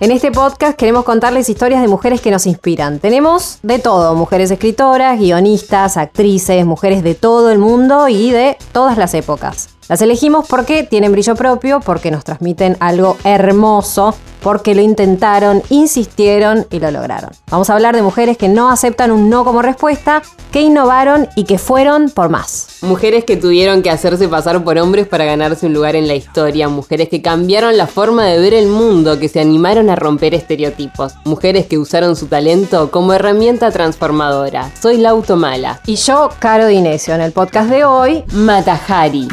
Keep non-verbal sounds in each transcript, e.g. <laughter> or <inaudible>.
En este podcast queremos contarles historias de mujeres que nos inspiran. Tenemos de todo, mujeres escritoras, guionistas, actrices, mujeres de todo el mundo y de todas las épocas. Las elegimos porque tienen brillo propio, porque nos transmiten algo hermoso, porque lo intentaron, insistieron y lo lograron. Vamos a hablar de mujeres que no aceptan un no como respuesta, que innovaron y que fueron por más. Mujeres que tuvieron que hacerse pasar por hombres para ganarse un lugar en la historia, mujeres que cambiaron la forma de ver el mundo, que se animaron a romper estereotipos, mujeres que usaron su talento como herramienta transformadora. Soy Lauto Mala. Y yo, Caro Dinesio, en el podcast de hoy, Matajari.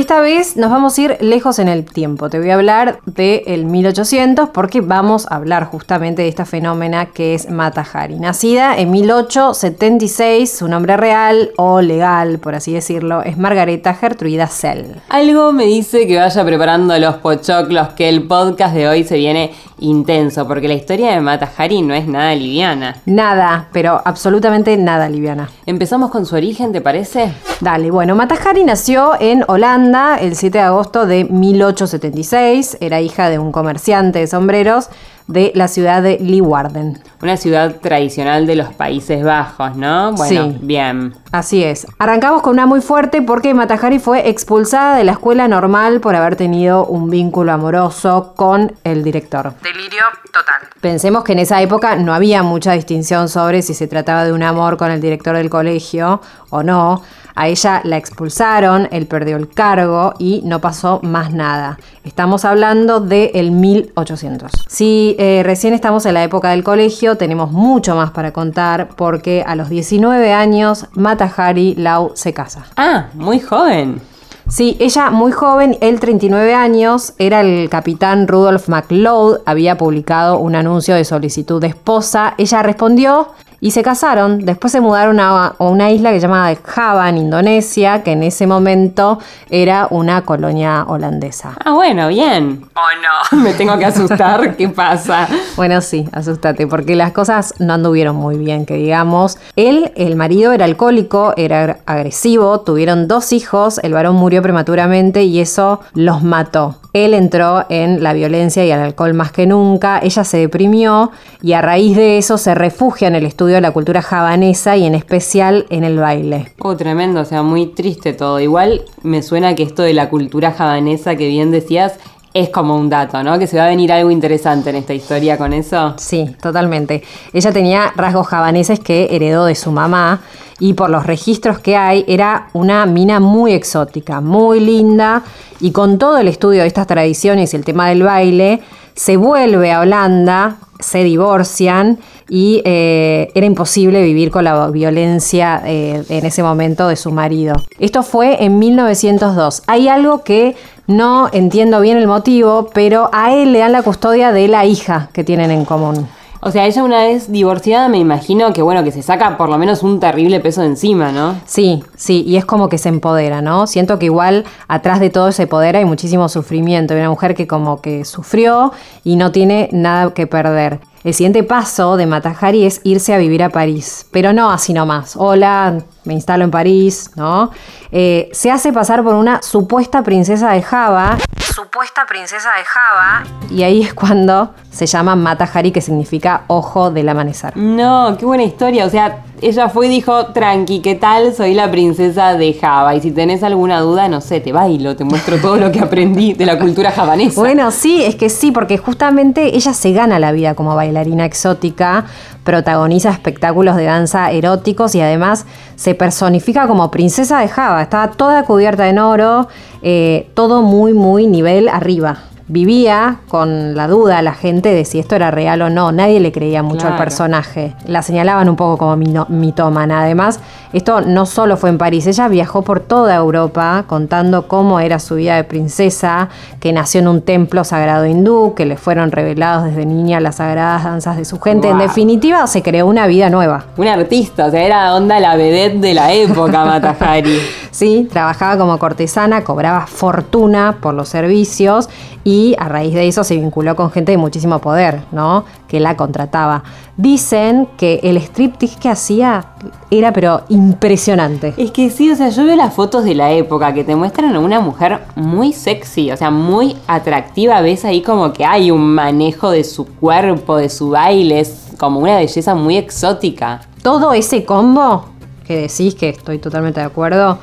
Esta vez nos vamos a ir lejos en el tiempo. Te voy a hablar del 1800 porque vamos a hablar justamente de esta fenómena que es Mata Hari. Nacida en 1876, su nombre real o legal, por así decirlo, es Margareta Gertruida Sell. Algo me dice que vaya preparando los pochoclos, que el podcast de hoy se viene intenso, porque la historia de Mata Hari no es nada liviana. Nada, pero absolutamente nada liviana. Empezamos con su origen, ¿te parece? Dale, bueno, Mata Hari nació en Holanda el 7 de agosto de 1876. Era hija de un comerciante de sombreros de la ciudad de Leeuwarden. Una ciudad tradicional de los Países Bajos, ¿no? Bueno, Sí. bien. Así es. Arrancamos con una muy fuerte porque Matahari fue expulsada de la escuela normal por haber tenido un vínculo amoroso con el director. Delirio total. Pensemos que en esa época no había mucha distinción sobre si se trataba de un amor con el director del colegio o no. A ella la expulsaron, él perdió el cargo y no pasó más nada. Estamos hablando del 1800. Si eh, recién estamos en la época del colegio, tenemos mucho más para contar porque a los 19 años Matahari Lau se casa. Ah, muy joven. Sí, ella muy joven, él 39 años, era el capitán Rudolph McLeod, había publicado un anuncio de solicitud de esposa, ella respondió y se casaron. Después se mudaron a, a una isla que se llamaba Java, en Indonesia, que en ese momento era una colonia holandesa. Ah, bueno, bien. ¿O no? <laughs> Me tengo que asustar, ¿qué pasa? Bueno, sí, asústate, porque las cosas no anduvieron muy bien, que digamos. Él, el marido, era alcohólico, era agresivo, tuvieron dos hijos, el varón murió prematuramente y eso los mató. Él entró en la violencia y el alcohol más que nunca, ella se deprimió y a raíz de eso se refugia en el estudio de la cultura javanesa y en especial en el baile. Oh, tremendo, o sea, muy triste todo. Igual me suena que esto de la cultura javanesa que bien decías es como un dato, ¿no? Que se va a venir algo interesante en esta historia con eso. Sí, totalmente. Ella tenía rasgos javaneses que heredó de su mamá y por los registros que hay era una mina muy exótica, muy linda y con todo el estudio de estas tradiciones y el tema del baile, se vuelve a Holanda, se divorcian y eh, era imposible vivir con la violencia eh, en ese momento de su marido. Esto fue en 1902. Hay algo que no entiendo bien el motivo, pero a él le dan la custodia de la hija que tienen en común. O sea, ella una vez divorciada me imagino que bueno, que se saca por lo menos un terrible peso de encima, ¿no? Sí, sí, y es como que se empodera, ¿no? Siento que igual atrás de todo ese poder hay muchísimo sufrimiento. Hay una mujer que como que sufrió y no tiene nada que perder. El siguiente paso de Matahari es irse a vivir a París, pero no así nomás. Hola, me instalo en París, ¿no? Eh, se hace pasar por una supuesta princesa de Java Supuesta princesa de Java. y ahí es cuando se llama Matahari, que significa ojo del amanecer. No, qué buena historia. O sea, ella fue y dijo, tranqui, ¿qué tal? Soy la princesa de Java. Y si tenés alguna duda, no sé, te bailo, te muestro todo lo que aprendí de la cultura javanesa. Bueno, sí, es que sí, porque justamente ella se gana la vida como bailarina exótica, protagoniza espectáculos de danza eróticos y además se personifica como princesa de Java. Estaba toda cubierta en oro, eh, todo muy, muy nivel arriba. Vivía con la duda la gente de si esto era real o no. Nadie le creía mucho al personaje. La señalaban un poco como mitómana. Además, esto no solo fue en París, ella viajó por toda Europa contando cómo era su vida de princesa, que nació en un templo sagrado hindú, que le fueron revelados desde niña las sagradas danzas de su gente. En definitiva, se creó una vida nueva. Una artista, o sea, era onda la vedette de la época, <laughs> Matahari. Sí, trabajaba como cortesana, cobraba fortuna por los servicios y a raíz de eso se vinculó con gente de muchísimo poder, ¿no? Que la contrataba. Dicen que el striptease que hacía era pero impresionante. Es que sí, o sea, yo veo las fotos de la época que te muestran a una mujer muy sexy, o sea, muy atractiva. Ves ahí como que hay un manejo de su cuerpo, de su baile, es como una belleza muy exótica. Todo ese combo que decís que estoy totalmente de acuerdo,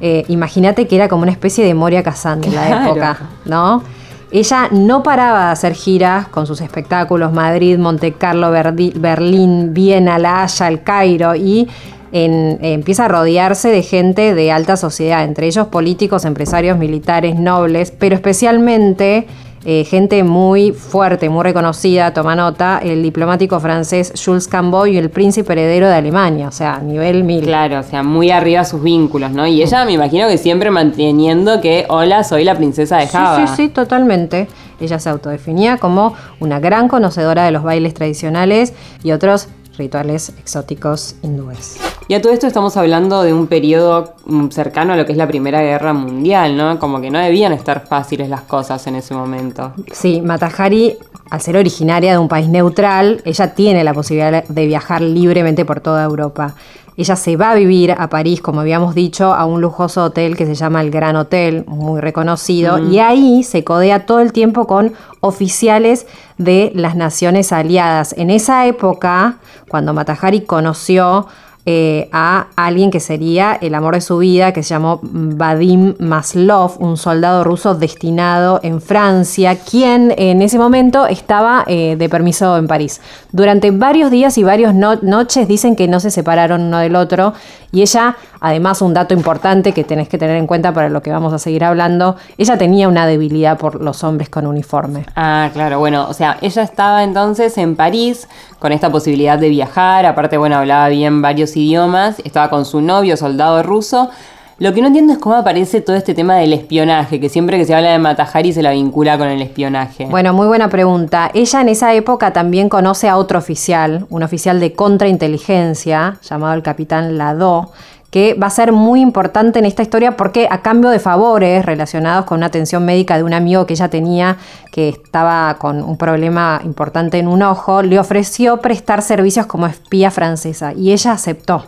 eh, imagínate que era como una especie de Moria Kazan en la época, ¿no? Ella no paraba de hacer giras con sus espectáculos Madrid, Monte Carlo, Berlín, Viena, La Haya, El Cairo y empieza a rodearse de gente de alta sociedad, entre ellos políticos, empresarios, militares, nobles, pero especialmente eh, gente muy fuerte, muy reconocida, toma nota, el diplomático francés Jules Camboy y el príncipe heredero de Alemania, o sea, a nivel mil. Claro, o sea, muy arriba sus vínculos, ¿no? Y ella me imagino que siempre manteniendo que, hola, soy la princesa de Sí, Java. sí, sí, totalmente. Ella se autodefinía como una gran conocedora de los bailes tradicionales y otros rituales exóticos hindúes. Y a todo esto estamos hablando de un periodo mm, cercano a lo que es la Primera Guerra Mundial, ¿no? Como que no debían estar fáciles las cosas en ese momento. Sí, Matahari, al ser originaria de un país neutral, ella tiene la posibilidad de viajar libremente por toda Europa. Ella se va a vivir a París, como habíamos dicho, a un lujoso hotel que se llama el Gran Hotel, muy reconocido, y ahí se codea todo el tiempo con oficiales de las naciones aliadas. En esa época, cuando Matahari conoció eh, a alguien que sería el amor de su vida, que se llamó Vadim Maslov, un soldado ruso destinado en Francia, quien en ese momento estaba eh, de permiso en París. Durante varios días y varias no- noches dicen que no se separaron uno del otro y ella, además un dato importante que tenés que tener en cuenta para lo que vamos a seguir hablando, ella tenía una debilidad por los hombres con uniforme. Ah, claro, bueno, o sea, ella estaba entonces en París con esta posibilidad de viajar, aparte, bueno, hablaba bien varios idiomas, estaba con su novio, soldado ruso. Lo que no entiendo es cómo aparece todo este tema del espionaje, que siempre que se habla de Matahari se la vincula con el espionaje. Bueno, muy buena pregunta. Ella en esa época también conoce a otro oficial, un oficial de contrainteligencia, llamado el capitán Lado, que va a ser muy importante en esta historia porque a cambio de favores relacionados con una atención médica de un amigo que ella tenía que estaba con un problema importante en un ojo, le ofreció prestar servicios como espía francesa y ella aceptó.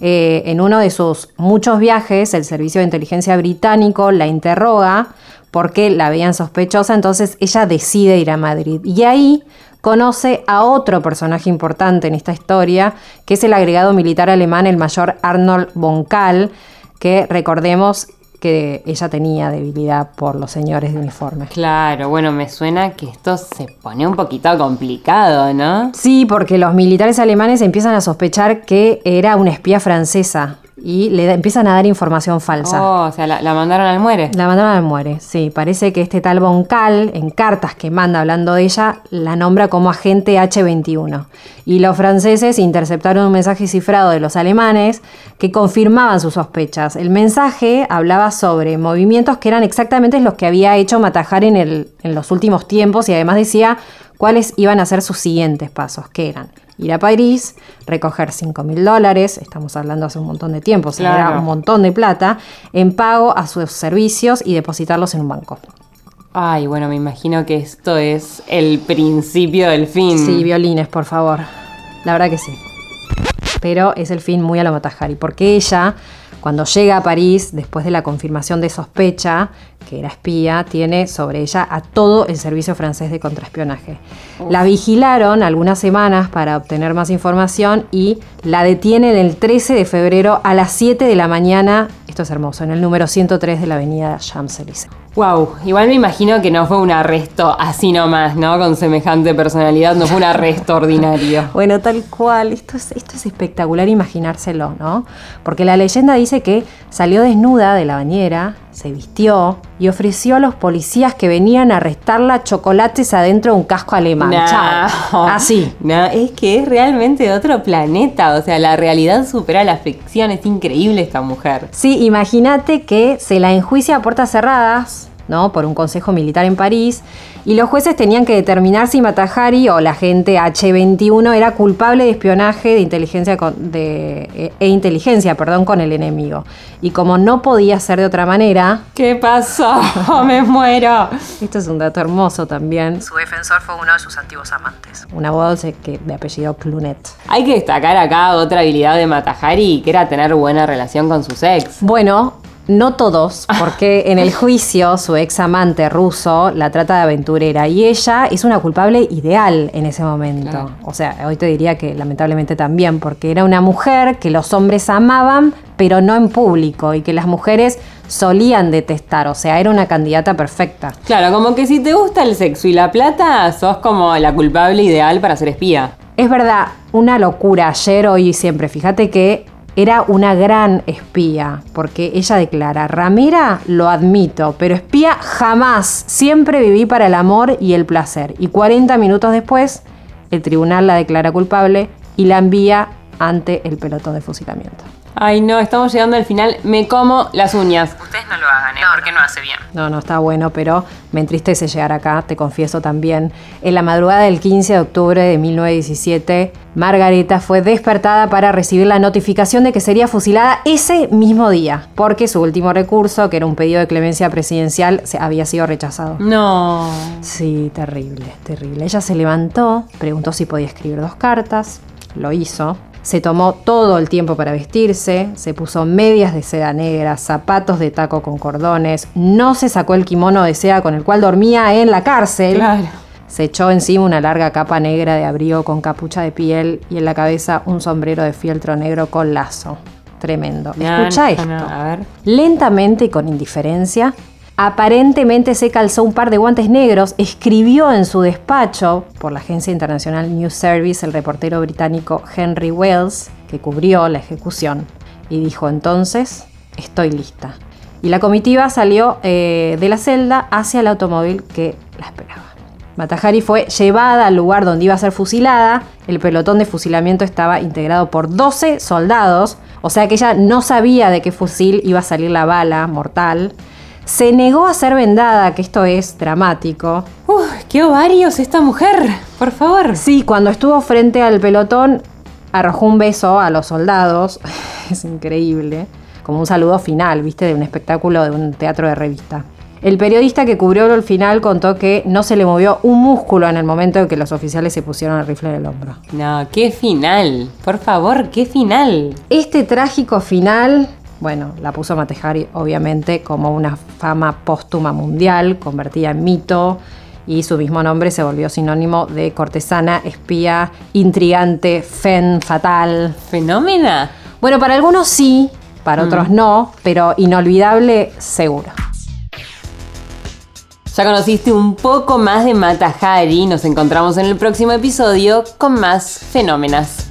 Eh, en uno de sus muchos viajes, el Servicio de Inteligencia Británico la interroga porque la veían sospechosa, entonces ella decide ir a Madrid. Y ahí conoce a otro personaje importante en esta historia, que es el agregado militar alemán, el mayor Arnold von Kahl, que recordemos que ella tenía debilidad por los señores de uniforme. Claro, bueno, me suena que esto se pone un poquito complicado, ¿no? Sí, porque los militares alemanes empiezan a sospechar que era una espía francesa y le da- empiezan a dar información falsa. Oh, o sea, la, la mandaron al muere. La mandaron al muere, sí. Parece que este tal Von Kahl, en cartas que manda hablando de ella, la nombra como agente H21. Y los franceses interceptaron un mensaje cifrado de los alemanes que confirmaban sus sospechas. El mensaje hablaba sobre movimientos que eran exactamente los que había hecho Matajari en, el- en los últimos tiempos y además decía cuáles iban a ser sus siguientes pasos, que eran ir a París, recoger 5 mil dólares, estamos hablando hace un montón de tiempo, o sea, Claro. era un montón de plata, en pago a sus servicios y depositarlos en un banco. Ay, bueno, me imagino que esto es el principio del fin. Sí, violines, por favor. La verdad que sí. Pero es el fin muy a lo Matajari, porque ella, cuando llega a París, después de la confirmación de sospecha, que era espía, tiene sobre ella a todo el servicio francés de contraespionaje. La vigilaron algunas semanas para obtener más información y la detienen el 13 de febrero a las 7 de la mañana, esto es hermoso, en el número 103 de la avenida Champs-Élysées. Wow, igual me imagino que no fue un arresto así nomás, ¿no? Con semejante personalidad, no fue un arresto ordinario. <laughs> Bueno, tal cual. Esto es, esto es espectacular imaginárselo, ¿no? Porque la leyenda dice que salió desnuda de la bañera, se vistió y ofreció a los policías que venían a arrestarla chocolates adentro de un casco alemán. No. Chao. Así. No, es que es realmente de otro planeta. O sea, la realidad supera la ficción. Es increíble esta mujer. Sí, imagínate que se la enjuicia a puertas cerradas, ¿no? por un consejo militar en París, y los jueces tenían que determinar si Matahari o la gente H21 era culpable de espionaje de inteligencia con- de, e- e inteligencia perdón, con el enemigo. Y como no podía ser de otra manera, ¿Qué pasó? <laughs> Me muero. esto es un dato hermoso también, Su defensor fue uno de sus antiguos amantes. un abogado de apellido Clunet. Hay que destacar acá otra habilidad de Matahari, que era tener buena relación con sus ex. Bueno, no todos, <laughs> porque en el juicio su ex amante ruso la trata de aventurera y ella es una culpable ideal en ese momento. Claro. O sea, hoy te diría que lamentablemente también, porque era una mujer que los hombres amaban, pero no en público, y que las mujeres solían detestar. O sea, era una candidata perfecta. Claro, como que si te gusta el sexo y la plata, sos como la culpable ideal para ser espía. Es verdad, una locura ayer, hoy y siempre. Fíjate que era una gran espía, porque ella declara, ramera lo admito, pero espía jamás. Siempre viví para el amor y el placer. Y 40 minutos después, el tribunal la declara culpable y la envía ante el pelotón de fusilamiento. Ay, no, estamos llegando al final. Me como las uñas. Ustedes no lo hagan, ¿eh? Porque no hace bien. No, no está bueno, pero me entristece llegar acá, te confieso también. En la madrugada del 15 de octubre de 1917, Margareta fue despertada para recibir la notificación de que sería fusilada ese mismo día, porque su último recurso, que era un pedido de clemencia presidencial, se había sido rechazado. No. Sí, terrible, terrible. Ella se levantó, preguntó si podía escribir dos cartas, lo hizo. Se tomó todo el tiempo para vestirse, se puso medias de seda negra, zapatos de taco con cordones, no se sacó el kimono de seda con el cual dormía en la cárcel. Claro. Se echó encima una larga capa negra de abrigo con capucha de piel y en la cabeza un sombrero de fieltro negro con lazo. Tremendo. No, Escucha no, esto. no, a ver. Lentamente y con indiferencia, aparentemente se calzó un par de guantes negros, escribió en su despacho por la agencia internacional News Service el reportero británico Henry Wells, que cubrió la ejecución, y dijo entonces, estoy lista. Y la comitiva salió eh, de la celda hacia el automóvil que la esperaba. Matahari fue llevada al lugar donde iba a ser fusilada. El pelotón de fusilamiento estaba integrado por 12 soldados, o sea que ella no sabía de qué fusil iba a salir la bala mortal. Se negó a ser vendada, que esto es dramático. Uf, qué ovarios esta mujer. Por favor. Sí, cuando estuvo frente al pelotón, arrojó un beso a los soldados. <laughs> Es increíble. Como un saludo final, viste, de un espectáculo de un teatro de revista. El periodista que cubrió el final contó que no se le movió un músculo en el momento en que los oficiales se pusieron el rifle en el hombro. No, qué final. Por favor, qué final. Este trágico final, bueno, la puso Matejari obviamente como una fama póstuma mundial, convertida en mito, y su mismo nombre se volvió sinónimo de cortesana, espía, intrigante, fen, fatal. Fenómena. Bueno, para algunos sí, para otros no, pero inolvidable seguro. Ya conociste un poco más de Mata Hari. Nos encontramos en el próximo episodio con más fenómenas.